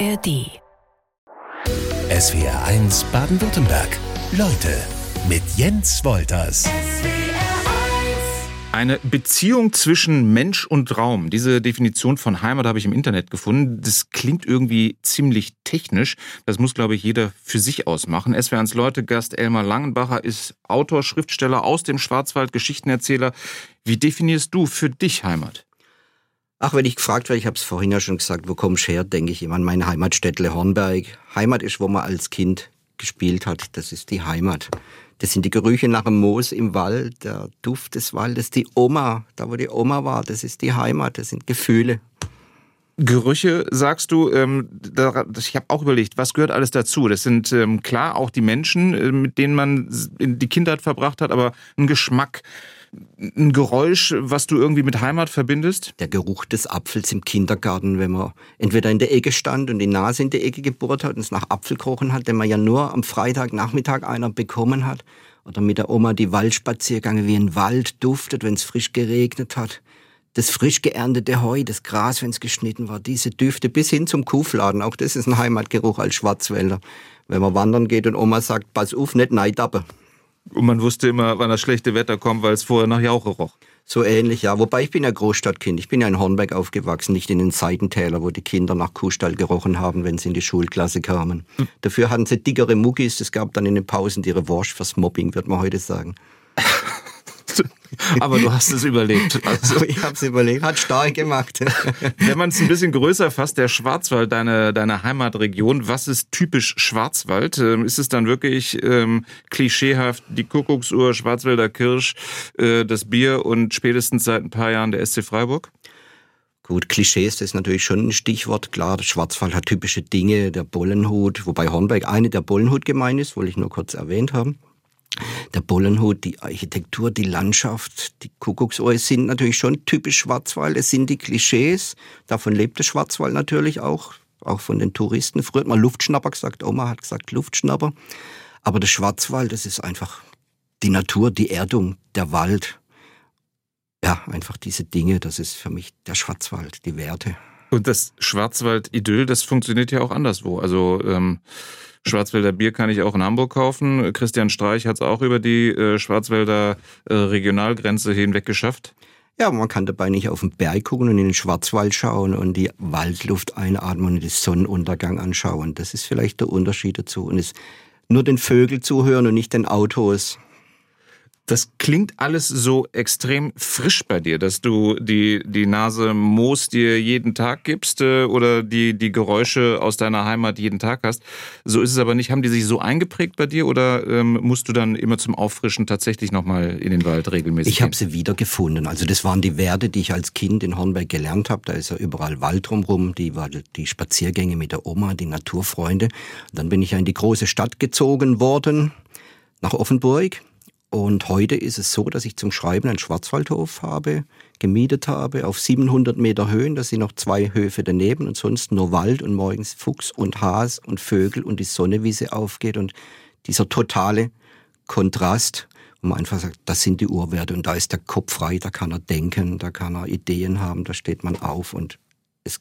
ARD. SWR 1 Baden-Württemberg. Leute mit Jens Wolters. Eine Beziehung zwischen Mensch und Raum. Diese Definition von Heimat habe ich im Internet gefunden. Das klingt irgendwie ziemlich technisch. Das muss, glaube ich, jeder für sich ausmachen. SWR 1 Leute, Gast Elmar Langenbacher ist Autor, Schriftsteller aus dem Schwarzwald, Geschichtenerzähler. Wie definierst du für dich Heimat? Ach, wenn ich gefragt werde, ich habe es vorhin ja schon gesagt, wo kommst du her, denke ich immer an meine Heimatstädtle Hornberg. Heimat ist, wo man als Kind gespielt hat. Das ist die Heimat. Das sind die Gerüche nach dem Moos im Wald, der Duft des Waldes, die Oma, da wo die Oma war, das ist die Heimat, das sind Gefühle. Gerüche, sagst du, ähm, da, ich habe auch überlegt, was gehört alles dazu? Das sind ähm, klar auch die Menschen, äh, mit denen man die Kindheit verbracht hat, aber ein Geschmack, ein Geräusch, was du irgendwie mit Heimat verbindest? Der Geruch des Apfels im Kindergarten, wenn man entweder in der Ecke stand und die Nase in der Ecke gebohrt hat und es nach Apfel gerochen hat, den man ja nur am Freitagnachmittag einer bekommen hat. Oder mit der Oma die Waldspaziergänge, wie ein Wald duftet, wenn es frisch geregnet hat. Das frisch geerntete Heu, das Gras, wenn es geschnitten war, diese Düfte bis hin zum Kuhfladen. Auch das ist ein Heimatgeruch als Schwarzwälder. Wenn man wandern geht und Oma sagt, pass auf, nicht neidappe. Und man wusste immer, wann das schlechte Wetter kommt, weil es vorher nach Jauche roch. So ähnlich, ja. Wobei ich bin ja Großstadtkind. Ich bin ja in Hornberg aufgewachsen, nicht in den Seitentäler, wo die Kinder nach Kuhstall gerochen haben, wenn sie in die Schulklasse kamen. Hm. Dafür hatten sie dickere Muckis. Es gab dann in den Pausen die Revanche fürs Mobbing, wird man heute sagen. Aber du hast es überlebt. Also, ich habe es überlebt, hat stark gemacht. Wenn man es ein bisschen größer fasst, der Schwarzwald, deine, deine Heimatregion, was ist typisch Schwarzwald? Ähm, ist es dann wirklich ähm, klischeehaft die Kuckucksuhr, Schwarzwälder Kirsch, äh, das Bier und spätestens seit ein paar Jahren der SC Freiburg? Gut, Klischees, das ist natürlich schon ein Stichwort. Klar, der Schwarzwald hat typische Dinge, der Bollenhut, wobei Hornberg eine der Bollenhut gemeint ist, wollte ich nur kurz erwähnt haben. Der Bollenhut, die Architektur, die Landschaft, die Kuckucksohr sind natürlich schon typisch Schwarzwald. Es sind die Klischees. Davon lebt der Schwarzwald natürlich auch, auch von den Touristen. Früher hat man Luftschnapper gesagt, Oma hat gesagt Luftschnapper. Aber der Schwarzwald, das ist einfach die Natur, die Erdung, der Wald. Ja, einfach diese Dinge, das ist für mich der Schwarzwald, die Werte. Und das Schwarzwald-Idyll, das funktioniert ja auch anderswo. Also ähm, Schwarzwälder Bier kann ich auch in Hamburg kaufen. Christian Streich hat es auch über die äh, Schwarzwälder äh, Regionalgrenze hinweg geschafft. Ja, man kann dabei nicht auf den Berg gucken und in den Schwarzwald schauen und die Waldluft einatmen und den Sonnenuntergang anschauen. Das ist vielleicht der Unterschied dazu. Und es nur den Vögeln zuhören und nicht den Autos. Das klingt alles so extrem frisch bei dir, dass du die, die Nase Moos dir jeden Tag gibst äh, oder die, die Geräusche aus deiner Heimat jeden Tag hast. So ist es aber nicht. Haben die sich so eingeprägt bei dir oder ähm, musst du dann immer zum Auffrischen tatsächlich nochmal in den Wald regelmäßig? Ich habe sie wiedergefunden. Also das waren die Werte, die ich als Kind in Hornberg gelernt habe. Da ist ja überall Wald drumherum. Die die Spaziergänge mit der Oma, die Naturfreunde. Dann bin ich ja in die große Stadt gezogen worden, nach Offenburg und heute ist es so, dass ich zum Schreiben einen Schwarzwaldhof habe, gemietet habe, auf 700 Meter Höhen. Da sind noch zwei Höfe daneben und sonst nur Wald und morgens Fuchs und Has und Vögel und die Sonne, wie sie aufgeht. Und dieser totale Kontrast, wo man einfach sagt, das sind die Urwerte und da ist der Kopf frei, da kann er denken, da kann er Ideen haben, da steht man auf und es,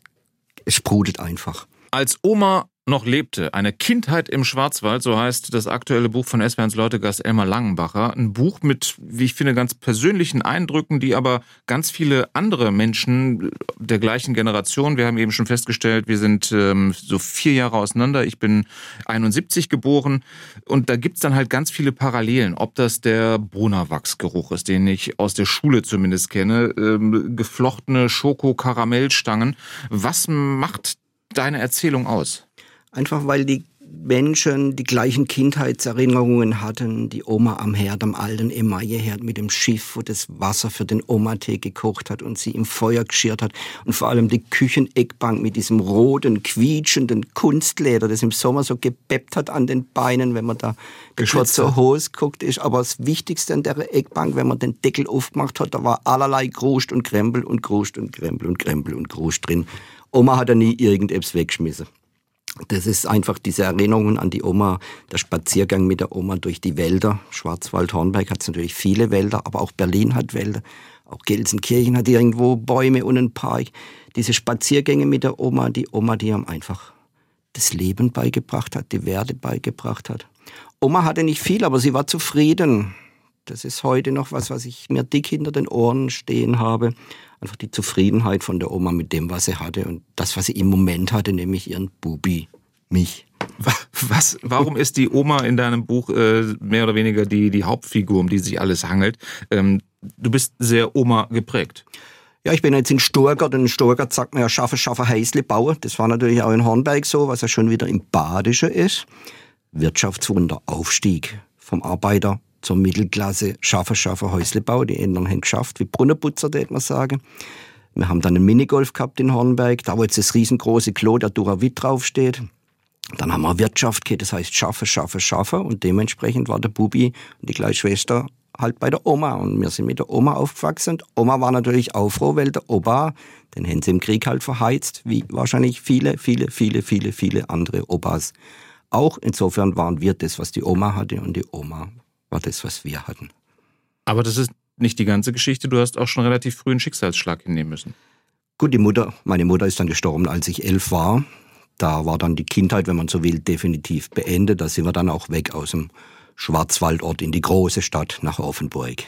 es sprudelt einfach. Als Oma noch lebte. Eine Kindheit im Schwarzwald, so heißt das aktuelle Buch von SWRs Leutegast Elmar Langenbacher. Ein Buch mit, wie ich finde, ganz persönlichen Eindrücken, die aber ganz viele andere Menschen der gleichen Generation, wir haben eben schon festgestellt, wir sind ähm, so vier Jahre auseinander, ich bin 71 geboren und da gibt's dann halt ganz viele Parallelen, ob das der Bonawachsgeruch ist, den ich aus der Schule zumindest kenne, ähm, geflochtene Schoko-Karamellstangen. Was macht deine Erzählung aus? Einfach weil die Menschen die gleichen Kindheitserinnerungen hatten. Die Oma am Herd, am alten Emailleherd mit dem Schiff, wo das Wasser für den Oma-Tee gekocht hat und sie im Feuer geschirrt hat. Und vor allem die Kücheneckbank mit diesem roten, quietschenden Kunstleder, das im Sommer so gebeppt hat an den Beinen, wenn man da kurz zur Hose guckt ist. Aber das Wichtigste an der Eckbank, wenn man den Deckel aufgemacht hat, da war allerlei Gruscht und Krempel und Gruscht und Krempel und Krempel und Gruscht drin. Oma hat da nie irgendetwas weggeschmissen. Das ist einfach diese Erinnerungen an die Oma, der Spaziergang mit der Oma durch die Wälder. Schwarzwald-Hornberg hat natürlich viele Wälder, aber auch Berlin hat Wälder. Auch Gelsenkirchen hat irgendwo Bäume und einen Park. Diese Spaziergänge mit der Oma, die Oma, die haben einfach das Leben beigebracht hat, die Werte beigebracht hat. Oma hatte nicht viel, aber sie war zufrieden. Das ist heute noch was, was ich mir dick hinter den Ohren stehen habe. Einfach die Zufriedenheit von der Oma mit dem, was sie hatte und das, was sie im Moment hatte, nämlich ihren Bubi, mich. Was, warum ist die Oma in deinem Buch äh, mehr oder weniger die, die Hauptfigur, um die sich alles hangelt? Ähm, du bist sehr Oma geprägt. Ja, ich bin jetzt in Stuttgart und in Stuttgart sagt man ja Schaffe, Schaffe, Heißle, Bauer. Das war natürlich auch in Hornberg so, was ja schon wieder im Badische ist. Wirtschaftswunder, Aufstieg vom Arbeiter zur Mittelklasse, Schaffe, Schaffe, Häusle, Bau. Die Eltern haben geschafft, wie Brunnenputzer, würde man sagen. Wir haben dann einen Minigolf gehabt in Hornberg, da wo jetzt das riesengroße Klo der Duravit draufsteht. Dann haben wir Wirtschaft gehabt, das heißt Schaffe, Schaffe, Schaffe. Und dementsprechend war der Bubi und die kleine Schwester halt bei der Oma. Und wir sind mit der Oma aufgewachsen. Und Oma war natürlich auch froh, weil der Opa, den haben sie im Krieg halt verheizt, wie wahrscheinlich viele, viele, viele, viele, viele andere Opas auch. Insofern waren wir das, was die Oma hatte und die Oma war das, was wir hatten. Aber das ist nicht die ganze Geschichte. Du hast auch schon relativ früh einen Schicksalsschlag hinnehmen müssen. Gut, die Mutter, meine Mutter ist dann gestorben, als ich elf war. Da war dann die Kindheit, wenn man so will, definitiv beendet. Da sind wir dann auch weg aus dem Schwarzwaldort in die große Stadt nach Offenburg.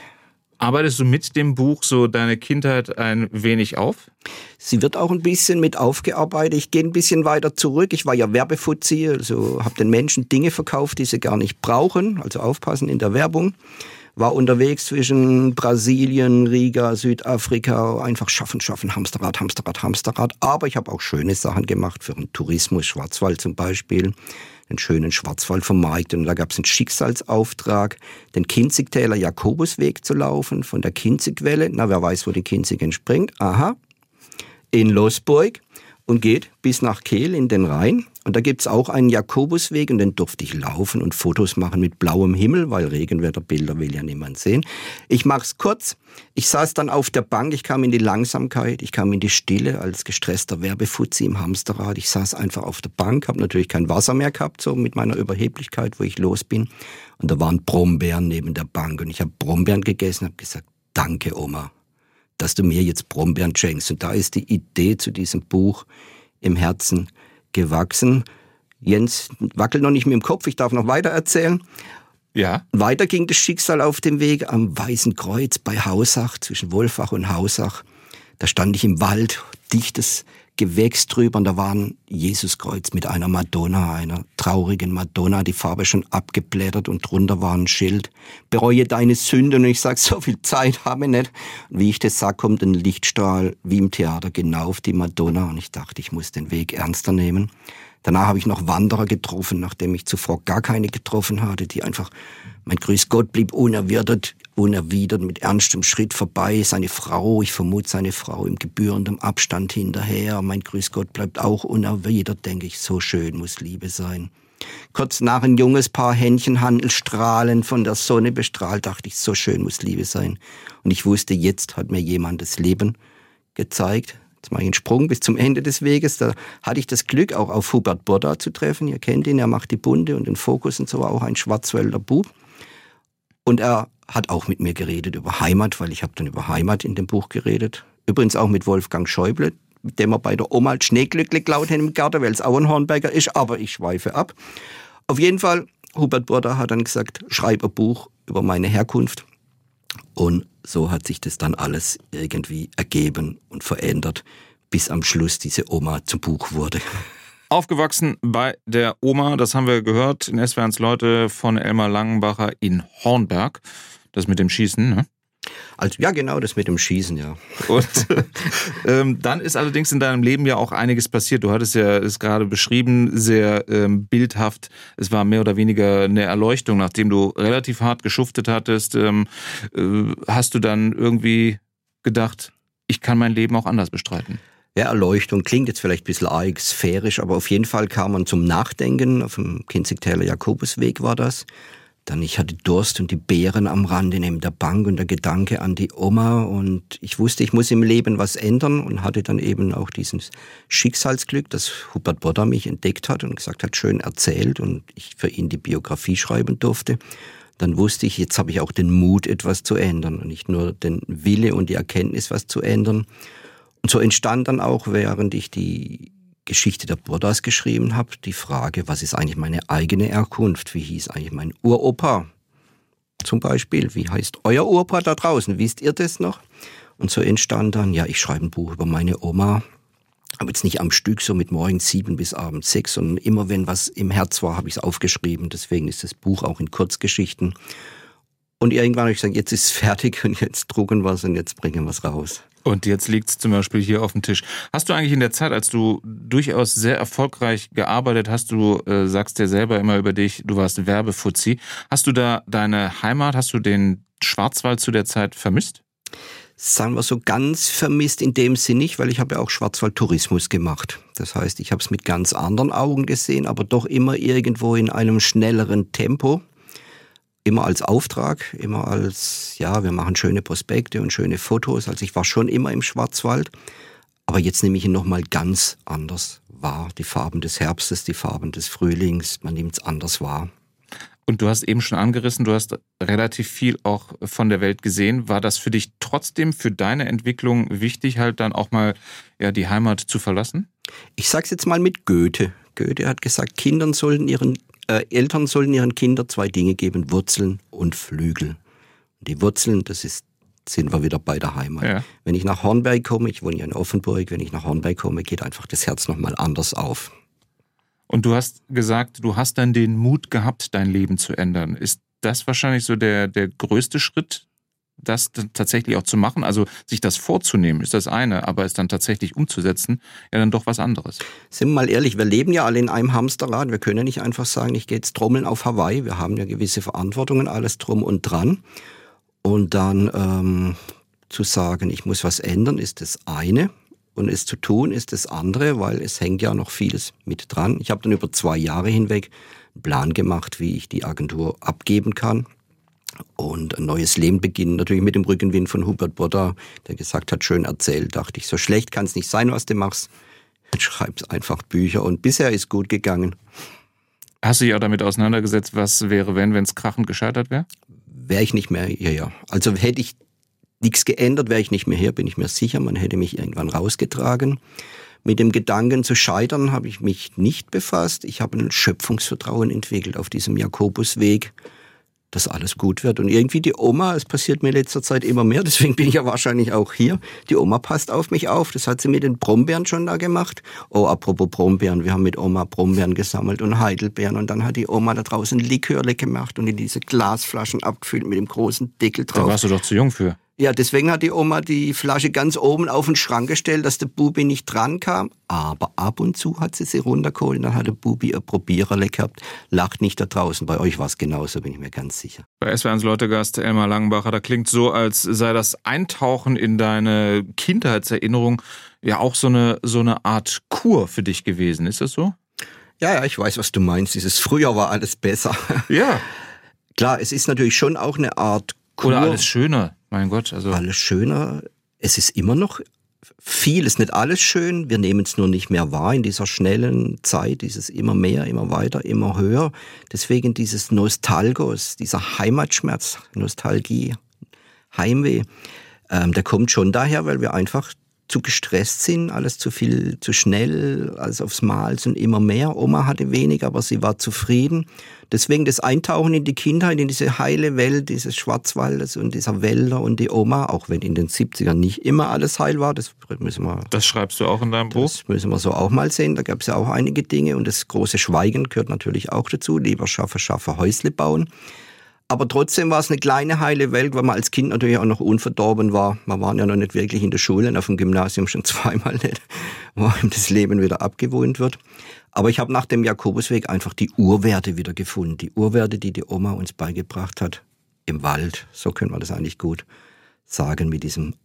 Arbeitest du mit dem Buch so deine Kindheit ein wenig auf? Sie wird auch ein bisschen mit aufgearbeitet. Ich gehe ein bisschen weiter zurück. Ich war ja Werbefuzzi, also habe den Menschen Dinge verkauft, die sie gar nicht brauchen. Also aufpassen in der Werbung. War unterwegs zwischen Brasilien, Riga, Südafrika. Einfach schaffen, schaffen, Hamsterrad, Hamsterrad, Hamsterrad. Aber ich habe auch schöne Sachen gemacht für den Tourismus, Schwarzwald zum Beispiel den schönen Schwarzwald vermarktet. Und da gab es einen Schicksalsauftrag, den Kinzigtäler Jakobusweg zu laufen, von der Kinzigwelle. Na, wer weiß, wo die Kinzig entspringt. Aha. In Losburg und geht bis nach Kehl in den Rhein. Und da gibt's auch einen Jakobusweg und den durfte ich laufen und Fotos machen mit blauem Himmel, weil Regenwetterbilder will ja niemand sehen. Ich mach's kurz. Ich saß dann auf der Bank, ich kam in die Langsamkeit, ich kam in die Stille als gestresster Werbefuzzi im Hamsterrad. Ich saß einfach auf der Bank, habe natürlich kein Wasser mehr gehabt, so mit meiner Überheblichkeit, wo ich los bin. Und da waren Brombeeren neben der Bank und ich habe Brombeeren gegessen, habe gesagt, danke Oma dass du mir jetzt Brombeeren schenkst. Und da ist die Idee zu diesem Buch im Herzen gewachsen. Jens wackelt noch nicht mit dem Kopf, ich darf noch weiter erzählen. Ja. Weiter ging das Schicksal auf dem Weg am Weißen Kreuz bei Hausach, zwischen Wolfach und Hausach. Da stand ich im Wald, dichtes Gewächs drüber und da war ein Jesuskreuz mit einer Madonna, einer traurigen Madonna, die Farbe schon abgeblättert und drunter war ein Schild. Bereue deine Sünde und ich sag, so viel Zeit habe ich nicht. Und wie ich das sag, kommt ein Lichtstrahl wie im Theater genau auf die Madonna und ich dachte, ich muss den Weg ernster nehmen. Danach habe ich noch Wanderer getroffen, nachdem ich zuvor gar keine getroffen hatte, die einfach, mein Grüß Gott blieb unerwidert, unerwidert mit ernstem Schritt vorbei. Seine Frau, ich vermute seine Frau im gebührenden Abstand hinterher. Mein Grüß Gott bleibt auch unerwidert, denke ich. So schön muss Liebe sein. Kurz nach ein junges Paar Händchenhandel strahlen, von der Sonne bestrahlt, dachte ich, so schön muss Liebe sein. Und ich wusste, jetzt hat mir jemand das Leben gezeigt. Jetzt mache ich einen Sprung bis zum Ende des Weges. Da hatte ich das Glück, auch auf Hubert Bodda zu treffen. Ihr kennt ihn, er macht die Bunde und den Fokus und so, auch ein Schwarzwälder Bub. Und er hat auch mit mir geredet über Heimat, weil ich habe dann über Heimat in dem Buch geredet. Übrigens auch mit Wolfgang Schäuble, mit dem er bei der Oma Schneeglückle geklaut hat im Garten, weil es auch ein Hornberger ist, aber ich schweife ab. Auf jeden Fall, Hubert Burda hat dann gesagt, schreib ein Buch über meine Herkunft. Und so hat sich das dann alles irgendwie ergeben und verändert, bis am Schluss diese Oma zum Buch wurde. Aufgewachsen bei der Oma, das haben wir gehört in SWRs Leute von Elmar Langenbacher in Hornberg. Das mit dem Schießen, ne? Also ja, genau, das mit dem Schießen, ja. Und ähm, dann ist allerdings in deinem Leben ja auch einiges passiert. Du hattest ja es gerade beschrieben, sehr ähm, bildhaft. Es war mehr oder weniger eine Erleuchtung, nachdem du relativ hart geschuftet hattest. Ähm, äh, hast du dann irgendwie gedacht, ich kann mein Leben auch anders bestreiten? Ja, Erleuchtung klingt jetzt vielleicht ein bisschen arg sphärisch, aber auf jeden Fall kam man zum Nachdenken. Auf dem Kinzigtäler Jakobusweg war das. Dann ich hatte Durst und die Beeren am Rande neben der Bank und der Gedanke an die Oma und ich wusste, ich muss im Leben was ändern und hatte dann eben auch dieses Schicksalsglück, dass Hubert Bodder mich entdeckt hat und gesagt hat, schön erzählt und ich für ihn die Biografie schreiben durfte. Dann wusste ich, jetzt habe ich auch den Mut, etwas zu ändern und nicht nur den Wille und die Erkenntnis, was zu ändern. Und so entstand dann auch, während ich die Geschichte der Burdas geschrieben habe, die Frage, was ist eigentlich meine eigene Herkunft? Wie hieß eigentlich mein Uropa? Zum Beispiel, wie heißt euer Uropa da draußen? Wisst ihr das noch? Und so entstand dann, ja, ich schreibe ein Buch über meine Oma, aber jetzt nicht am Stück, so mit morgens sieben bis abends sechs, sondern immer wenn was im Herz war, habe ich es aufgeschrieben. Deswegen ist das Buch auch in Kurzgeschichten. Und irgendwann habe ich gesagt, jetzt ist es fertig und jetzt drucken wir es und jetzt bringen wir es raus. Und jetzt liegt es zum Beispiel hier auf dem Tisch. Hast du eigentlich in der Zeit, als du durchaus sehr erfolgreich gearbeitet hast, du äh, sagst dir selber immer über dich, du warst Werbefuzzi, hast du da deine Heimat, hast du den Schwarzwald zu der Zeit vermisst? Sagen wir so ganz vermisst in dem Sinn nicht, weil ich habe ja auch Schwarzwaldtourismus gemacht. Das heißt, ich habe es mit ganz anderen Augen gesehen, aber doch immer irgendwo in einem schnelleren Tempo immer als Auftrag, immer als, ja, wir machen schöne Prospekte und schöne Fotos. Also ich war schon immer im Schwarzwald, aber jetzt nehme ich ihn nochmal ganz anders wahr. Die Farben des Herbstes, die Farben des Frühlings, man nimmt es anders wahr. Und du hast eben schon angerissen, du hast relativ viel auch von der Welt gesehen. War das für dich trotzdem für deine Entwicklung wichtig, halt dann auch mal ja, die Heimat zu verlassen? Ich sag's jetzt mal mit Goethe. Goethe hat gesagt, Kindern sollen ihren äh, Eltern sollen ihren Kindern zwei Dinge geben, Wurzeln und Flügel. Die Wurzeln, das ist, sind wir wieder bei der Heimat. Ja. Wenn ich nach Hornberg komme, ich wohne ja in Offenburg, wenn ich nach Hornberg komme, geht einfach das Herz nochmal anders auf. Und du hast gesagt, du hast dann den Mut gehabt, dein Leben zu ändern. Ist das wahrscheinlich so der, der größte Schritt, das tatsächlich auch zu machen, also sich das vorzunehmen, ist das eine, aber es dann tatsächlich umzusetzen, ja dann doch was anderes. Sind wir mal ehrlich, wir leben ja alle in einem Hamsterrad. Wir können ja nicht einfach sagen, ich gehe jetzt trommeln auf Hawaii. Wir haben ja gewisse Verantwortungen, alles drum und dran. Und dann ähm, zu sagen, ich muss was ändern, ist das eine. Und es zu tun ist das andere, weil es hängt ja noch vieles mit dran. Ich habe dann über zwei Jahre hinweg einen Plan gemacht, wie ich die Agentur abgeben kann und ein neues Leben beginnen. Natürlich mit dem Rückenwind von Hubert Bodder, der gesagt hat, schön erzählt. Dachte ich, so schlecht kann es nicht sein, was du machst. Schreib's einfach Bücher und bisher ist gut gegangen. Hast du dich auch damit auseinandergesetzt, was wäre, wenn, wenn es krachend gescheitert wäre? Wäre ich nicht mehr hier, ja. Also hätte ich nichts geändert, wäre ich nicht mehr hier, bin ich mir sicher. Man hätte mich irgendwann rausgetragen. Mit dem Gedanken zu scheitern habe ich mich nicht befasst. Ich habe ein Schöpfungsvertrauen entwickelt auf diesem Jakobusweg dass alles gut wird. Und irgendwie die Oma, es passiert mir in letzter Zeit immer mehr, deswegen bin ich ja wahrscheinlich auch hier. Die Oma passt auf mich auf. Das hat sie mit den Brombeeren schon da gemacht. Oh, apropos Brombeeren, wir haben mit Oma Brombeeren gesammelt und Heidelbeeren. Und dann hat die Oma da draußen Likörle gemacht und in diese Glasflaschen abgefüllt mit dem großen Deckel drauf. Da warst du doch zu jung für. Ja, deswegen hat die Oma die Flasche ganz oben auf den Schrank gestellt, dass der Bubi nicht dran kam. Aber ab und zu hat sie sie runtergeholt, dann hat der Bubi ein Probiererle gehabt. Lacht nicht da draußen. Bei euch war es genauso, bin ich mir ganz sicher. Bei SW1 Leutegast Elmar Langenbacher, da klingt so, als sei das Eintauchen in deine Kindheitserinnerung ja auch so eine, so eine Art Kur für dich gewesen. Ist das so? Ja, ja, ich weiß, was du meinst. Dieses Früher war alles besser. Ja. Klar, es ist natürlich schon auch eine Art Kur. Oder alles schöner. Mein Gott, also. Alles schöner. Es ist immer noch viel, ist nicht alles schön. Wir nehmen es nur nicht mehr wahr in dieser schnellen Zeit, dieses immer mehr, immer weiter, immer höher. Deswegen dieses Nostalgos, dieser Heimatschmerz, Nostalgie, Heimweh, ähm, der kommt schon daher, weil wir einfach zu gestresst sind, alles zu viel, zu schnell, alles aufs Mal sind immer mehr. Oma hatte weniger, aber sie war zufrieden. Deswegen das Eintauchen in die Kindheit, in diese heile Welt dieses Schwarzwaldes und dieser Wälder und die Oma, auch wenn in den 70ern nicht immer alles heil war, das müssen wir. Das schreibst du auch in deinem Buch? Das müssen wir so auch mal sehen. Da gab es ja auch einige Dinge und das große Schweigen gehört natürlich auch dazu. Lieber schaffe, schaffe, Häusle bauen. Aber trotzdem war es eine kleine heile Welt, weil man als Kind natürlich auch noch unverdorben war. Man war ja noch nicht wirklich in der Schule auf dem Gymnasium schon zweimal nicht, wo einem das Leben wieder abgewohnt wird. Aber ich habe nach dem Jakobusweg einfach die Urwerte wieder gefunden. Die Urwerte, die die Oma uns beigebracht hat im Wald. So können wir das eigentlich gut sagen mit diesem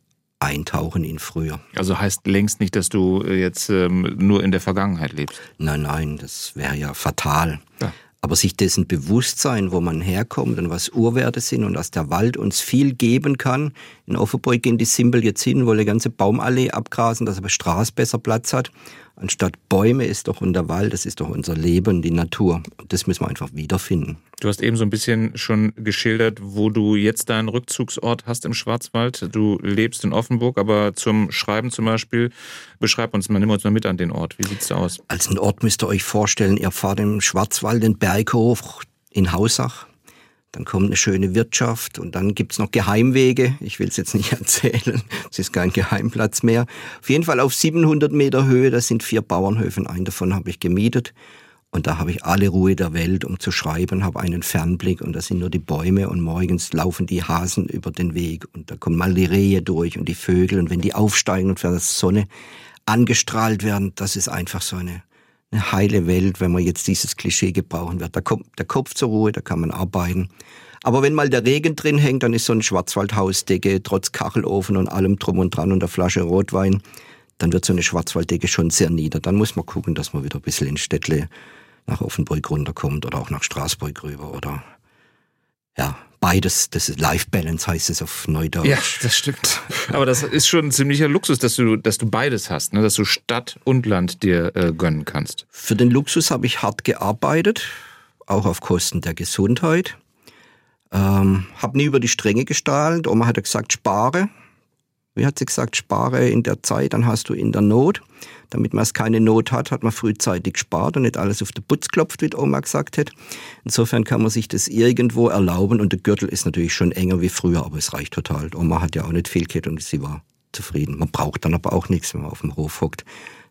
Eintauchen in früher. Also heißt längst nicht, dass du jetzt ähm, nur in der Vergangenheit lebst. Nein, nein, das wäre ja fatal. Ja. Aber sich dessen bewusst sein, wo man herkommt und was Urwerte sind und dass der Wald uns viel geben kann. In Offenburg gehen die Simbel jetzt hin, wollen eine ganze Baumallee abgrasen, dass aber Straße besser Platz hat anstatt Bäume ist doch unser Wald, das ist doch unser Leben, die Natur. Das müssen wir einfach wiederfinden. Du hast eben so ein bisschen schon geschildert, wo du jetzt deinen Rückzugsort hast im Schwarzwald. Du lebst in Offenburg, aber zum Schreiben zum Beispiel, beschreib uns mal, nimm uns mal mit an den Ort. Wie sieht's da aus? Als ein Ort müsst ihr euch vorstellen, ihr fahrt im Schwarzwald den Berg hoch in Hausach dann kommt eine schöne Wirtschaft und dann gibt's noch Geheimwege. Ich will es jetzt nicht erzählen, es ist kein Geheimplatz mehr. Auf jeden Fall auf 700 Meter Höhe, das sind vier Bauernhöfe, einen davon habe ich gemietet. Und da habe ich alle Ruhe der Welt, um zu schreiben, habe einen Fernblick und da sind nur die Bäume und morgens laufen die Hasen über den Weg und da kommen mal die Rehe durch und die Vögel und wenn die aufsteigen und von der Sonne angestrahlt werden, das ist einfach so eine eine heile Welt, wenn man jetzt dieses Klischee gebrauchen wird. Da kommt der Kopf zur Ruhe, da kann man arbeiten. Aber wenn mal der Regen drin hängt, dann ist so ein Schwarzwaldhausdecke trotz Kachelofen und allem drum und dran und der Flasche Rotwein, dann wird so eine Schwarzwalddecke schon sehr nieder. Dann muss man gucken, dass man wieder ein bisschen in Städtle nach Offenburg runterkommt oder auch nach Straßburg rüber oder ja, beides, das ist Life Balance heißt es auf Neudeutsch. Ja, das stimmt. Aber das ist schon ein ziemlicher Luxus, dass du, dass du beides hast, ne? dass du Stadt und Land dir äh, gönnen kannst. Für den Luxus habe ich hart gearbeitet, auch auf Kosten der Gesundheit. Ähm, habe nie über die Stränge gestahlt. Oma hat gesagt, spare wie hat sie gesagt, spare in der Zeit, dann hast du in der Not. Damit man es keine Not hat, hat man frühzeitig gespart und nicht alles auf den Putz klopft, wie Oma gesagt hat. Insofern kann man sich das irgendwo erlauben und der Gürtel ist natürlich schon enger wie früher, aber es reicht total. Oma hat ja auch nicht viel gehabt und sie war zufrieden. Man braucht dann aber auch nichts, wenn man auf dem Hof hockt.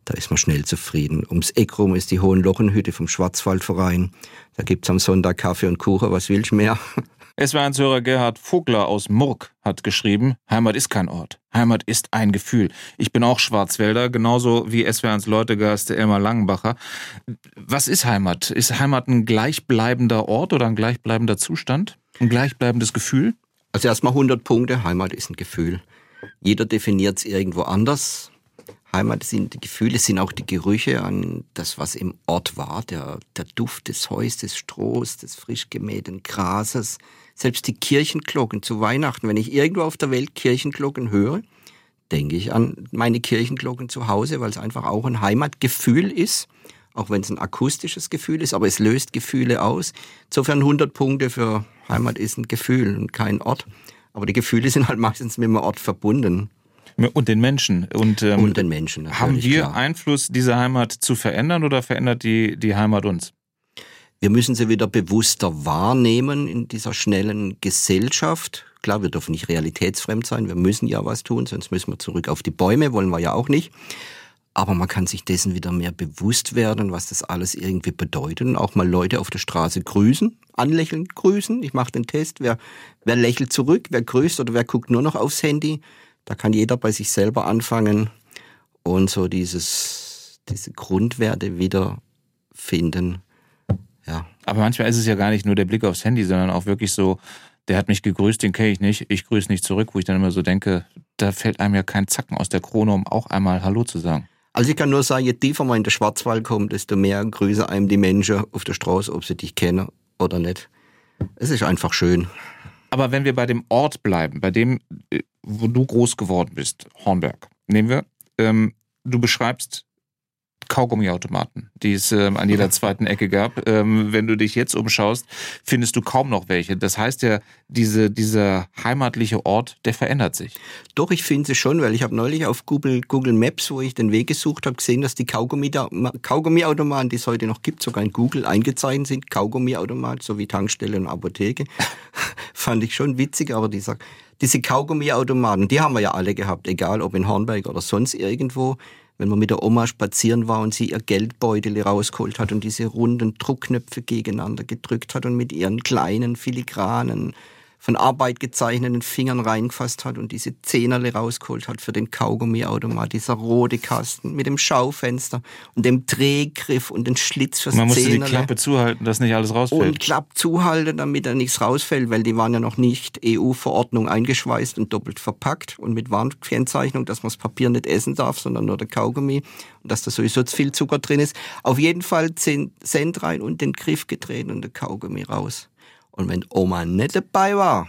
Da ist man schnell zufrieden. Ums Eck rum ist die Hohenlochenhütte vom Schwarzwaldverein. Da gibt's am Sonntag Kaffee und Kuchen, was willst du mehr? SW1-Hörer Gerhard Vogler aus Murg hat geschrieben, Heimat ist kein Ort. Heimat ist ein Gefühl. Ich bin auch Schwarzwälder, genauso wie SW1 Leutegast Elmar Langenbacher. Was ist Heimat? Ist Heimat ein gleichbleibender Ort oder ein gleichbleibender Zustand? Ein gleichbleibendes Gefühl? Also erstmal 100 Punkte. Heimat ist ein Gefühl. Jeder definiert es irgendwo anders. Heimat sind die Gefühle, sind auch die Gerüche an das, was im Ort war. Der, der Duft des Heus, des Strohs, des frisch gemähten Grases. Selbst die Kirchenglocken zu Weihnachten. Wenn ich irgendwo auf der Welt Kirchenglocken höre, denke ich an meine Kirchenglocken zu Hause, weil es einfach auch ein Heimatgefühl ist. Auch wenn es ein akustisches Gefühl ist, aber es löst Gefühle aus. Insofern 100 Punkte für Heimat ist ein Gefühl und kein Ort. Aber die Gefühle sind halt meistens mit dem Ort verbunden. Und den Menschen. Und, ähm, und den Menschen. Haben wir klar. Einfluss, diese Heimat zu verändern oder verändert die, die Heimat uns? Wir müssen sie wieder bewusster wahrnehmen in dieser schnellen Gesellschaft. Klar, wir dürfen nicht realitätsfremd sein. Wir müssen ja was tun, sonst müssen wir zurück auf die Bäume, wollen wir ja auch nicht. Aber man kann sich dessen wieder mehr bewusst werden, was das alles irgendwie bedeutet. Und auch mal Leute auf der Straße grüßen, anlächeln, grüßen. Ich mache den Test. Wer, wer lächelt zurück, wer grüßt oder wer guckt nur noch aufs Handy. Da kann jeder bei sich selber anfangen und so dieses, diese Grundwerte wiederfinden. Ja. Aber manchmal ist es ja gar nicht nur der Blick aufs Handy, sondern auch wirklich so, der hat mich gegrüßt, den kenne ich nicht, ich grüße nicht zurück, wo ich dann immer so denke, da fällt einem ja kein Zacken aus der Krone, um auch einmal Hallo zu sagen. Also ich kann nur sagen, je tiefer man in den Schwarzwald kommt, desto mehr grüßen einem die Menschen auf der Straße, ob sie dich kennen oder nicht. Es ist einfach schön. Aber wenn wir bei dem Ort bleiben, bei dem, äh, wo du groß geworden bist, Hornberg, nehmen wir, ähm, du beschreibst Kaugummiautomaten, die es ähm, an jeder zweiten Ecke gab. Ähm, wenn du dich jetzt umschaust, findest du kaum noch welche. Das heißt ja, diese, dieser heimatliche Ort, der verändert sich. Doch, ich finde es schon, weil ich habe neulich auf Google, Google Maps, wo ich den Weg gesucht habe, gesehen, dass die Kaugummi, Kaugummiautomaten, die es heute noch gibt, sogar in Google eingezeichnet sind, Kaugummiautomat, so wie Tankstelle und Apotheke. Fand ich schon witzig, aber dieser, diese Kaugummiautomaten, die haben wir ja alle gehabt, egal ob in Hornberg oder sonst irgendwo wenn man mit der Oma spazieren war und sie ihr Geldbeutel rausgeholt hat und diese runden Druckknöpfe gegeneinander gedrückt hat und mit ihren kleinen filigranen von Arbeit gezeichneten Fingern reingefasst hat und diese Zehnerle rausgeholt hat für den Kaugummiautomat, dieser rote Kasten mit dem Schaufenster und dem Drehgriff und den Schlitz fürs Man musste Zehnerle. die Klappe zuhalten, dass nicht alles rausfällt. Und Klapp zuhalten, damit da nichts rausfällt, weil die waren ja noch nicht EU-Verordnung eingeschweißt und doppelt verpackt und mit Warnkennzeichnung, dass man das Papier nicht essen darf, sondern nur der Kaugummi und dass da sowieso zu viel Zucker drin ist. Auf jeden Fall 10 Cent rein und den Griff gedreht und der Kaugummi raus. Und wenn Oma nicht dabei war,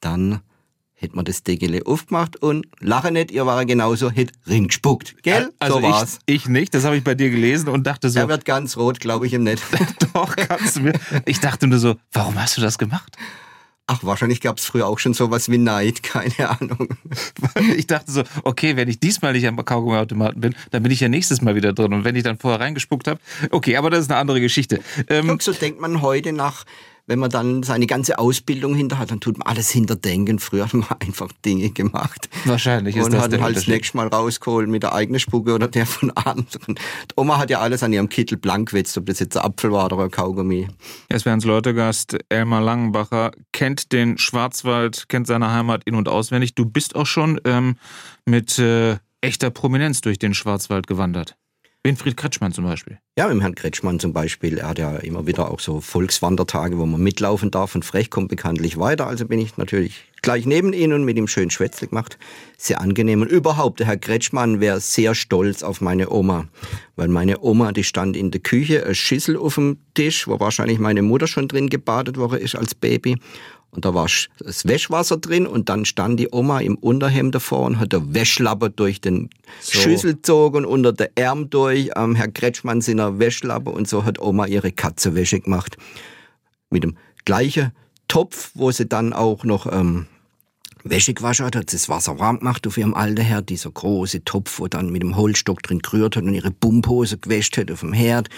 dann hätte man das Deckel aufgemacht und lache nicht, ihr war genauso, hätte ringespuckt. Gell? also so war's. ich, ich nicht, das habe ich bei dir gelesen und dachte so, Er wird ganz rot, glaube ich ihm nicht. doch, kannst du mir. Ich dachte nur so, warum hast du das gemacht? Ach, wahrscheinlich gab es früher auch schon sowas wie Neid, keine Ahnung. Ich dachte so, okay, wenn ich diesmal nicht am Kaugummiautomaten bin, dann bin ich ja nächstes Mal wieder drin. Und wenn ich dann vorher reingespuckt habe, okay, aber das ist eine andere Geschichte. Ähm, Guck, so denkt man heute nach, wenn man dann seine ganze Ausbildung hinter hat, dann tut man alles hinterdenken. Früher hat man einfach Dinge gemacht. wahrscheinlich ist und das hat der ihn halt das nächste Mal rausgeholt mit der eigenen Spucke oder der von anderen. Die Oma hat ja alles an ihrem Kittel blank gewetzt, ob das jetzt ein Apfel war oder ein Kaugummi. Uns Leutegast Elmar Langenbacher, kennt den Schwarzwald, kennt seine Heimat in- und auswendig. Du bist auch schon ähm, mit äh, echter Prominenz durch den Schwarzwald gewandert. Winfried Kretschmann zum Beispiel. Ja, mit Herrn Kretschmann zum Beispiel. Er hat ja immer wieder auch so Volkswandertage, wo man mitlaufen darf und Frech kommt bekanntlich weiter. Also bin ich natürlich gleich neben ihm und mit ihm schön Schwätzle gemacht. Sehr angenehm. Und überhaupt, der Herr Kretschmann wäre sehr stolz auf meine Oma. Weil meine Oma, die stand in der Küche, eine Schüssel auf dem Tisch, wo wahrscheinlich meine Mutter schon drin gebadet worden ist als Baby. Und da war das Wäschwasser drin und dann stand die Oma im Unterhemd davor und hat der Wäschlappe durch den Schüssel gezogen und unter der Arm durch. Am Herr Kretschmann sind er Wäschlappe und so hat Oma ihre Katzewäsche gemacht. Mit dem gleichen Topf, wo sie dann auch noch ähm, Wäsche gewaschen hat, hat sie das Wasser warm gemacht auf ihrem alten Herd, dieser große Topf, wo dann mit dem Holzstock drin gerührt hat und ihre Bumphose gewäscht hat auf dem Herd.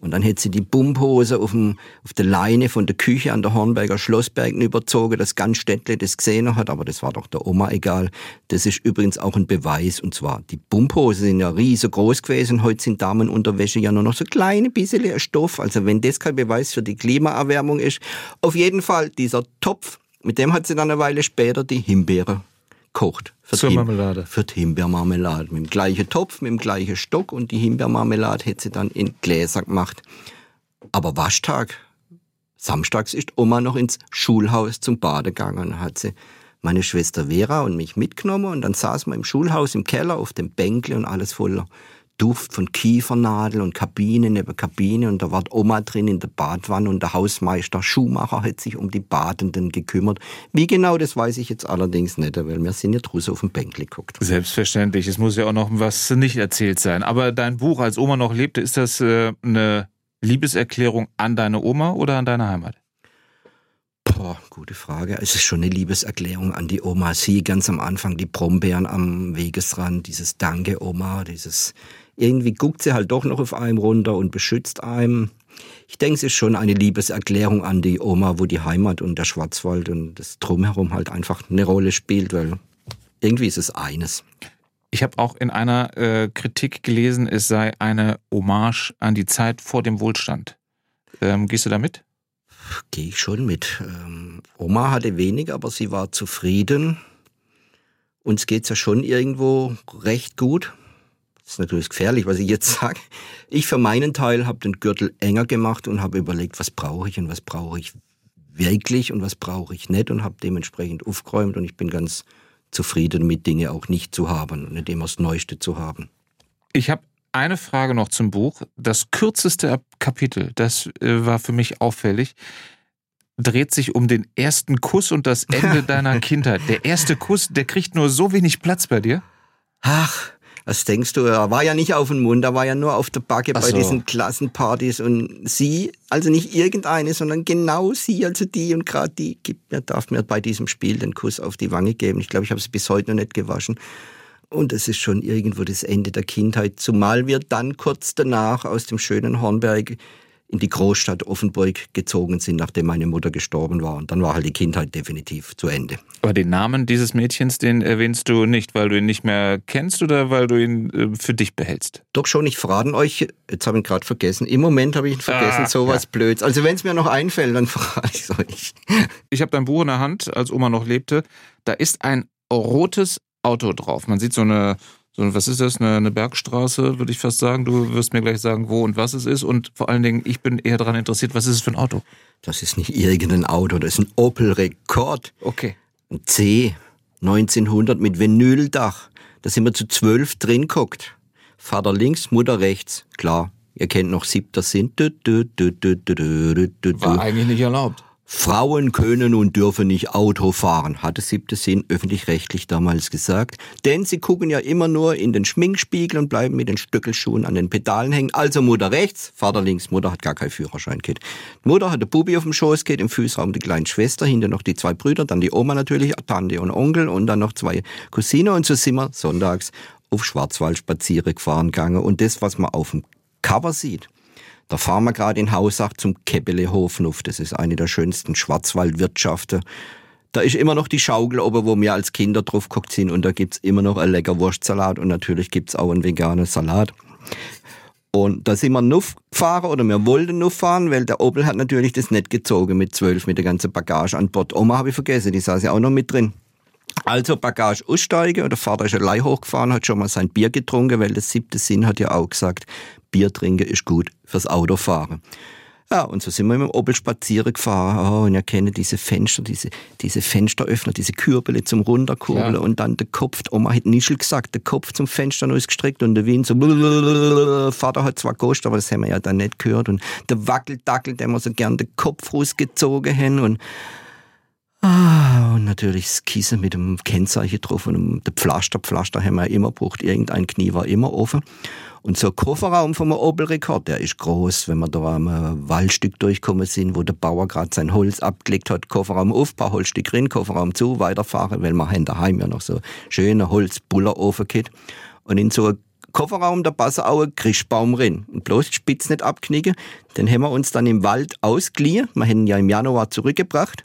Und dann hätte sie die Bumphose auf, dem, auf der Leine von der Küche an der Hornberger Schlossbergen überzogen, dass ganz Städtle das gesehen hat, aber das war doch der Oma egal. Das ist übrigens auch ein Beweis, und zwar, die Bumphose sind ja riesengroß gewesen, heute sind Damenunterwäsche ja nur noch so kleine bisschen Stoff, also wenn das kein Beweis für die Klimaerwärmung ist. Auf jeden Fall, dieser Topf, mit dem hat sie dann eine Weile später die Himbeere kocht. Für Zur Marmelade. Für die Himbeermarmelade. Mit dem gleichen Topf, mit dem gleichen Stock und die Himbeermarmelade hätte sie dann in Gläser gemacht. Aber Waschtag, samstags ist Oma noch ins Schulhaus zum Bade gegangen und hat sie meine Schwester Vera und mich mitgenommen und dann saßen wir im Schulhaus im Keller auf dem Bänkle und alles voller Duft von Kiefernadel und Kabine neben Kabine und da war Oma drin in der Badwanne und der Hausmeister Schuhmacher hat sich um die Badenden gekümmert. Wie genau, das weiß ich jetzt allerdings nicht, weil wir sind ja draußen auf dem Bänkle geguckt. Selbstverständlich. Es muss ja auch noch was nicht erzählt sein. Aber dein Buch, als Oma noch lebte, ist das äh, eine Liebeserklärung an deine Oma oder an deine Heimat? Boah, gute Frage. Es ist schon eine Liebeserklärung an die Oma. Sie ganz am Anfang, die Brombeeren am Wegesrand, dieses Danke, Oma, dieses irgendwie guckt sie halt doch noch auf einem runter und beschützt einem. Ich denke, es ist schon eine Liebeserklärung an die Oma, wo die Heimat und der Schwarzwald und das Drumherum halt einfach eine Rolle spielt, weil irgendwie ist es eines. Ich habe auch in einer äh, Kritik gelesen, es sei eine Hommage an die Zeit vor dem Wohlstand. Ähm, gehst du da mit? Gehe ich schon mit. Ähm, Oma hatte wenig, aber sie war zufrieden. Uns geht's ja schon irgendwo recht gut. Das ist natürlich gefährlich, was ich jetzt sage. Ich für meinen Teil habe den Gürtel enger gemacht und habe überlegt, was brauche ich und was brauche ich wirklich und was brauche ich nicht und habe dementsprechend aufgeräumt und ich bin ganz zufrieden mit Dinge auch nicht zu haben und nicht immer das Neueste zu haben. Ich habe eine Frage noch zum Buch. Das kürzeste Kapitel, das äh, war für mich auffällig, dreht sich um den ersten Kuss und das Ende deiner Kindheit. Der erste Kuss, der kriegt nur so wenig Platz bei dir. Ach, was denkst du? Er war ja nicht auf den Mund, er war ja nur auf der Backe Ach bei so. diesen Klassenpartys und sie, also nicht irgendeine, sondern genau sie, also die und gerade die gibt mir, darf mir bei diesem Spiel den Kuss auf die Wange geben. Ich glaube, ich habe es bis heute noch nicht gewaschen. Und es ist schon irgendwo das Ende der Kindheit, zumal wir dann kurz danach aus dem schönen Hornberg in die Großstadt Offenburg gezogen sind, nachdem meine Mutter gestorben war. Und dann war halt die Kindheit definitiv zu Ende. Aber den Namen dieses Mädchens, den erwähnst du nicht, weil du ihn nicht mehr kennst oder weil du ihn äh, für dich behältst? Doch schon, ich verrate euch, jetzt habe ich ihn gerade vergessen. Im Moment habe ich ihn vergessen, ah, sowas ja. Blöds. Also wenn es mir noch einfällt, dann verrate ich es euch. Ich habe dein Buch in der Hand, als Oma noch lebte. Da ist ein rotes Auto drauf. Man sieht so eine, so, was ist das? Eine, eine Bergstraße, würde ich fast sagen. Du wirst mir gleich sagen, wo und was es ist. Und vor allen Dingen, ich bin eher daran interessiert, was ist es für ein Auto? Das ist nicht irgendein Auto, das ist ein Opel Rekord. Okay. Ein C 1900 mit Vinyldach. Da sind wir zu zwölf drin guckt. Vater links, Mutter rechts. Klar, ihr kennt noch siebter Sinn. War eigentlich nicht erlaubt. Frauen können und dürfen nicht Auto fahren, hatte siebte Sinn öffentlich-rechtlich damals gesagt. Denn sie gucken ja immer nur in den Schminkspiegel und bleiben mit den Stöckelschuhen an den Pedalen hängen. Also Mutter rechts, Vater links. Mutter hat gar kein Führerschein, Kid. Mutter hat der Bubi auf dem Schoß, geht im Fußraum die kleine Schwester, hinter noch die zwei Brüder, dann die Oma natürlich, Tante und Onkel und dann noch zwei Cousine. Und so sind wir sonntags auf Schwarzwald spazieren gefahren gegangen. Und das, was man auf dem Cover sieht, da fahren wir gerade in Hausach zum Keppelehofen. Das ist eine der schönsten Schwarzwaldwirtschaften. Da ist immer noch die Schaukel oben, wo wir als Kinder drauf geguckt sind. Und da gibt's immer noch ein lecker Wurstsalat. Und natürlich gibt's auch einen veganen Salat. Und da sind wir nuff gefahren oder wir wollten nuff fahren, weil der Opel hat natürlich das nicht gezogen mit zwölf, mit der ganzen Bagage an Bord. Oma habe ich vergessen, die saß ja auch noch mit drin. Also Bagage aussteigen und der Vater ist allein hochgefahren, hat schon mal sein Bier getrunken, weil das siebte Sinn hat ja auch gesagt, Bier trinken ist gut fürs Autofahren. Ja, und so sind wir mit dem Opel spazieren gefahren. Oh, und ihr kennt diese Fenster, diese, diese Fensteröffner, diese Kürbele zum Runterkurbeln ja. und dann der Kopf, Oma hat Nischel gesagt, der Kopf zum Fenster ausgestreckt und der Wind so, Vater hat zwar gekostet, aber das haben wir ja dann nicht gehört und der Wackeldackel, der wir so gern den Kopf rausgezogen haben und Ah, und natürlich das Kissen mit dem Kennzeichen drauf und der Pflaster, Pflaster haben wir immer gebraucht, irgendein Knie war immer offen. Und so ein Kofferraum vom Opel Rekord, der ist groß, wenn wir da am Waldstück durchkommen sind, wo der Bauer gerade sein Holz abgelegt hat, Kofferraum auf, paar Holzstück drin, Kofferraum zu, weiterfahren, weil wir haben daheim ja noch so schöne Holzbullerofen gehabt. Und in so Kofferraum, da passen auch ein Christbaum rein. Und bloß die Spitze nicht abknicken. Den haben wir uns dann im Wald ausgeliehen. Wir ihn ja im Januar zurückgebracht.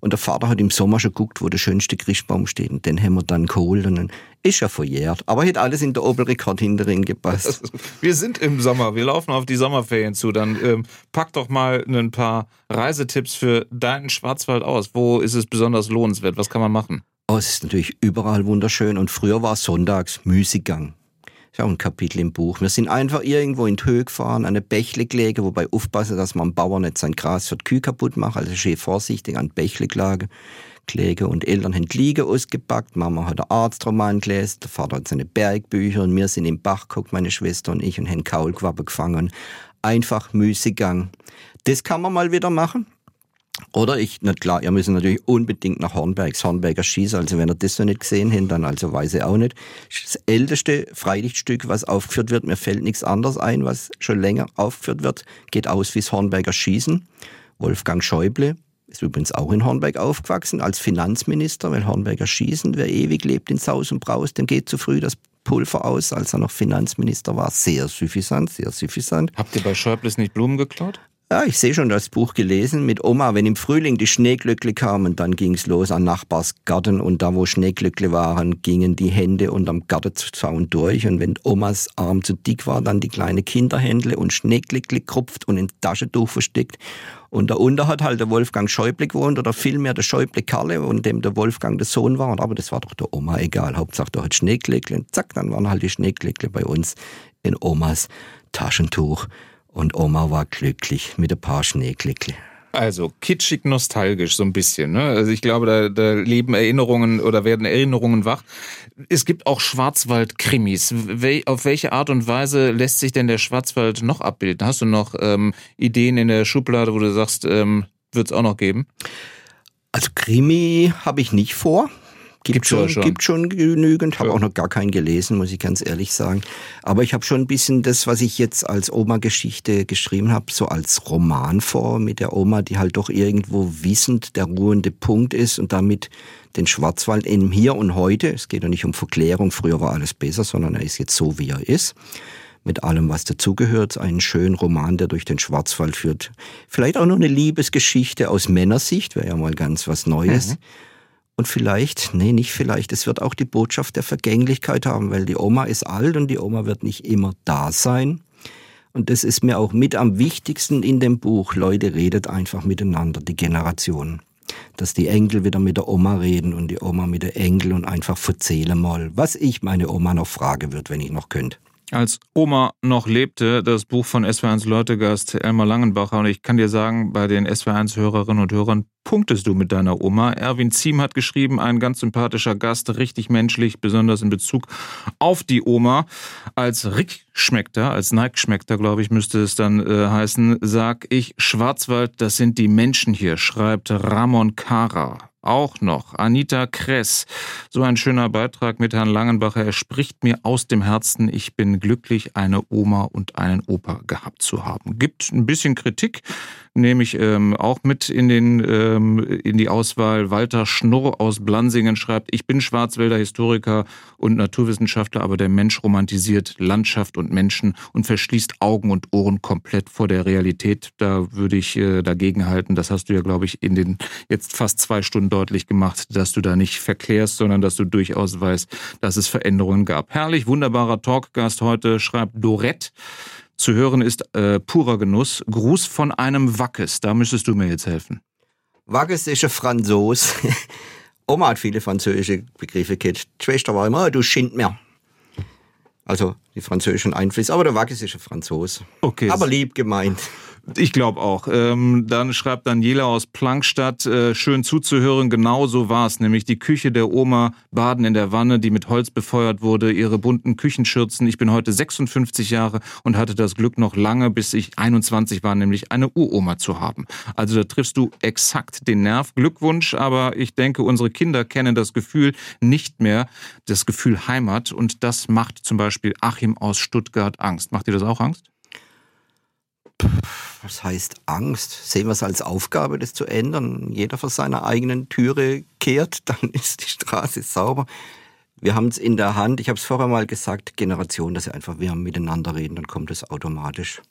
Und der Vater hat im Sommer schon geguckt, wo der schönste Christbaum steht. Und den haben wir dann geholt und dann ist er verjährt. Aber hat alles in der Opel-Rekord hinterin gepasst. Wir sind im Sommer, wir laufen auf die Sommerferien zu. Dann ähm, pack doch mal ein paar Reisetipps für deinen Schwarzwald aus. Wo ist es besonders lohnenswert? Was kann man machen? Oh, es ist natürlich überall wunderschön. Und früher war sonntags Müßiggang ist auch ein Kapitel im Buch. Wir sind einfach irgendwo in die Höhe gefahren, an eine Bächle gelegen, wobei aufpassen, dass man am Bauer nicht sein Gras für die Kühe kaputt macht, also schön vorsichtig an Bächle. Gelegen und Eltern haben die Liege ausgepackt, Mama hat einen Arztroman gelesen, der Vater hat seine Bergbücher und wir sind im Bach geguckt, meine Schwester und ich, und haben Kaulquappe gefangen. Einfach Müßiggang. Das kann man mal wieder machen. Oder ich, na klar, ihr müsst natürlich unbedingt nach Hornbergs, Hornberger Schießer. Also wenn ihr das noch nicht gesehen habt, dann also weiß ich auch nicht. Das älteste Freilichtstück, was aufgeführt wird, mir fällt nichts anderes ein, was schon länger aufgeführt wird, geht aus wie das Hornberger Schießen. Wolfgang Schäuble ist übrigens auch in Hornberg aufgewachsen als Finanzminister, weil Hornberger Schießen, wer ewig lebt in Saus und Braus, dem geht zu früh das Pulver aus, als er noch Finanzminister war. Sehr suffisant, sehr suffisant. Habt ihr bei Schäubles nicht Blumen geklaut? Ja, ich sehe schon das Buch gelesen mit Oma, wenn im Frühling die Schneeglöckle kamen, dann ging's los an Nachbars Garten. Und da wo Schneeglöckle waren, gingen die Hände unterm Gartenzaun durch. Und wenn Omas Arm zu dick war, dann die kleine Kinderhändle und Schneeglöckle krupft und in Taschentuch versteckt. Und darunter hat halt der Wolfgang Schäuble gewohnt oder vielmehr der Schäuble Karle und dem der Wolfgang der Sohn war, aber das war doch der Oma egal, Hauptsache da hat Schneeglöckle und zack, dann waren halt die Schneeglöckle bei uns in Omas Taschentuch. Und Oma war glücklich mit ein paar Schneeklickle. Also kitschig nostalgisch so ein bisschen. Ne? Also ich glaube, da, da leben Erinnerungen oder werden Erinnerungen wach. Es gibt auch Schwarzwald-Krimis. Wel auf welche Art und Weise lässt sich denn der Schwarzwald noch abbilden? Hast du noch ähm, Ideen in der Schublade, wo du sagst, ähm, wird es auch noch geben? Also Krimi habe ich nicht vor. Gibt schon, schon, gibt schon genügend. Habe auch noch gar keinen gelesen, muss ich ganz ehrlich sagen. Aber ich habe schon ein bisschen das, was ich jetzt als Oma-Geschichte geschrieben habe, so als Roman vor mit der Oma, die halt doch irgendwo wissend der ruhende Punkt ist und damit den Schwarzwald im Hier und Heute, es geht ja nicht um Verklärung, früher war alles besser, sondern er ist jetzt so, wie er ist mit allem, was dazugehört. Einen schönen Roman, der durch den Schwarzwald führt. Vielleicht auch noch eine Liebesgeschichte aus Männersicht, wäre ja mal ganz was Neues. Mhm. Und vielleicht, nee, nicht vielleicht, es wird auch die Botschaft der Vergänglichkeit haben, weil die Oma ist alt und die Oma wird nicht immer da sein. Und das ist mir auch mit am wichtigsten in dem Buch. Leute, redet einfach miteinander, die Generationen. Dass die Enkel wieder mit der Oma reden und die Oma mit der Enkel und einfach verzähle mal, was ich meine Oma noch frage wird, wenn ich noch könnte als Oma noch lebte, das Buch von SW1 Leutegast Elmar Langenbacher. Und ich kann dir sagen, bei den SW1 Hörerinnen und Hörern punktest du mit deiner Oma. Erwin Ziem hat geschrieben, ein ganz sympathischer Gast, richtig menschlich, besonders in Bezug auf die Oma. Als Rick Schmeckter, als Nike Schmeckter, glaube ich, müsste es dann äh, heißen, sag ich, Schwarzwald, das sind die Menschen hier, schreibt Ramon Kara auch noch Anita Kress. So ein schöner Beitrag mit Herrn Langenbacher. Er spricht mir aus dem Herzen. Ich bin glücklich, eine Oma und einen Opa gehabt zu haben. Gibt ein bisschen Kritik, nehme ich ähm, auch mit in, den, ähm, in die Auswahl. Walter Schnurr aus Blansingen schreibt, ich bin Schwarzwälder Historiker und Naturwissenschaftler, aber der Mensch romantisiert Landschaft und Menschen und verschließt Augen und Ohren komplett vor der Realität. Da würde ich äh, dagegen halten. Das hast du ja, glaube ich, in den jetzt fast zwei Stunden deutlich gemacht, dass du da nicht verklärst, sondern dass du durchaus weißt, dass es Veränderungen gab. Herrlich, wunderbarer Talkgast heute, schreibt Dorette. Zu hören ist äh, purer Genuss. Gruß von einem Wackes. Da müsstest du mir jetzt helfen. Wackes ist ein Franzos. Oma hat viele französische Begriffe gehabt. Die Schwester war immer, du Schind mir. Also die französischen Einflüsse. Aber der Wackes ist ein Franzos. Okay. Aber lieb gemeint. Ich glaube auch. Ähm, dann schreibt Daniela aus Plankstadt, äh, schön zuzuhören, genau so war es. Nämlich die Küche der Oma, Baden in der Wanne, die mit Holz befeuert wurde, ihre bunten Küchenschürzen. Ich bin heute 56 Jahre und hatte das Glück noch lange, bis ich 21 war, nämlich eine Uroma zu haben. Also da triffst du exakt den Nerv. Glückwunsch, aber ich denke, unsere Kinder kennen das Gefühl nicht mehr, das Gefühl Heimat. Und das macht zum Beispiel Achim aus Stuttgart Angst. Macht dir das auch Angst? Was heißt Angst? Sehen wir es als Aufgabe, das zu ändern. Jeder vor seiner eigenen Türe kehrt, dann ist die Straße sauber. Wir haben es in der Hand, ich habe es vorher mal gesagt, Generation, dass wir einfach wir miteinander reden, dann kommt es automatisch.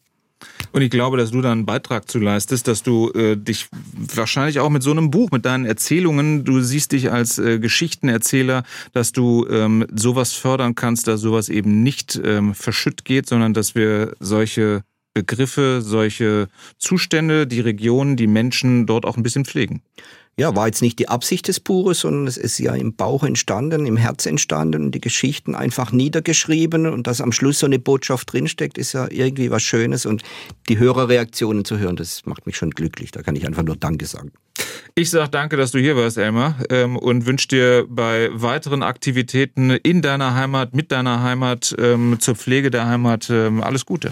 Und ich glaube, dass du da einen Beitrag zu leistest, dass du äh, dich wahrscheinlich auch mit so einem Buch, mit deinen Erzählungen, du siehst dich als äh, Geschichtenerzähler, dass du ähm, sowas fördern kannst, dass sowas eben nicht ähm, verschütt geht, sondern dass wir solche Begriffe, solche Zustände, die Regionen, die Menschen dort auch ein bisschen pflegen. Ja, war jetzt nicht die Absicht des Buches, sondern es ist ja im Bauch entstanden, im Herz entstanden und die Geschichten einfach niedergeschrieben und dass am Schluss so eine Botschaft drinsteckt, ist ja irgendwie was Schönes und die Hörerreaktionen zu hören, das macht mich schon glücklich. Da kann ich einfach nur Danke sagen. Ich sage danke, dass du hier warst, Elmar, ähm, und wünsche dir bei weiteren Aktivitäten in deiner Heimat, mit deiner Heimat, ähm, zur Pflege der Heimat ähm, alles Gute.